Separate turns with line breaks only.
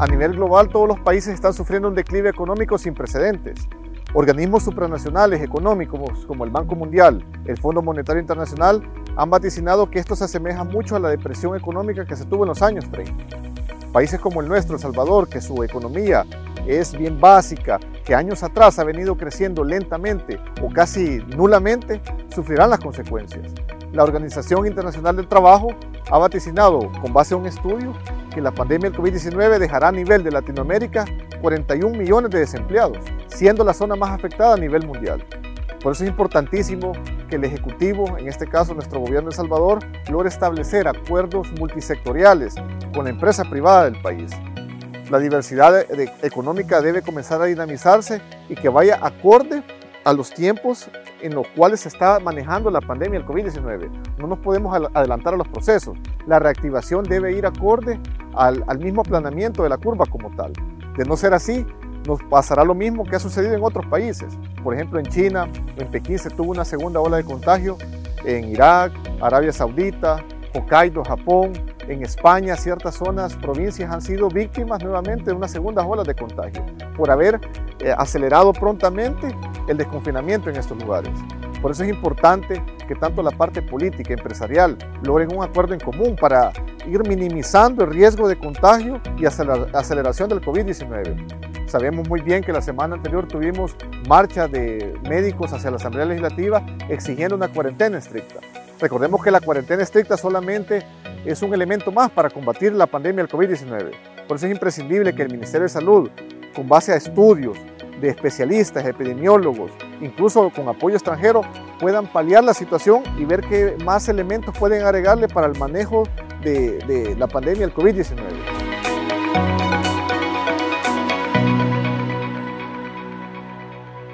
A nivel global, todos los países están sufriendo un declive económico sin precedentes. Organismos supranacionales económicos como el Banco Mundial, el Fondo Monetario Internacional han vaticinado que esto se asemeja mucho a la depresión económica que se tuvo en los años 30. Países como el nuestro, El Salvador, que su economía es bien básica, que años atrás ha venido creciendo lentamente o casi nulamente, sufrirán las consecuencias. La Organización Internacional del Trabajo ha vaticinado, con base a un estudio, que la pandemia del COVID-19 dejará a nivel de Latinoamérica 41 millones de desempleados, siendo la zona más afectada a nivel mundial. Por eso es importantísimo que el Ejecutivo, en este caso nuestro gobierno de Salvador, logre establecer acuerdos multisectoriales con la empresa privada del país. La diversidad económica debe comenzar a dinamizarse y que vaya acorde a los tiempos en los cuales se está manejando la pandemia del COVID-19. No nos podemos adelantar a los procesos. La reactivación debe ir acorde al, mismo planeamiento de la curva como tal. De no ser así, nos pasará lo mismo que ha sucedido en otros países. Por ejemplo, en China, en Pekín se tuvo una segunda ola de contagio, en Irak, Arabia Saudita, Hokkaido, Japón, en España, ciertas zonas, provincias han sido víctimas nuevamente de una segunda ola de contagio por haber eh, acelerado prontamente el desconfinamiento en estos lugares. Por eso es importante que tanto la parte política empresarial logren un acuerdo en común para ir minimizando el riesgo de contagio y aceleración del COVID-19. Sabemos muy bien que la semana anterior tuvimos marcha de médicos hacia la Asamblea Legislativa exigiendo una cuarentena estricta. Recordemos que la cuarentena estricta solamente es un elemento más para combatir la pandemia del COVID-19. Por eso es imprescindible que el Ministerio de Salud, con base a estudios de especialistas, epidemiólogos, incluso con apoyo extranjero, puedan paliar la situación y ver qué más elementos pueden agregarle para el manejo de, de la pandemia del COVID-19.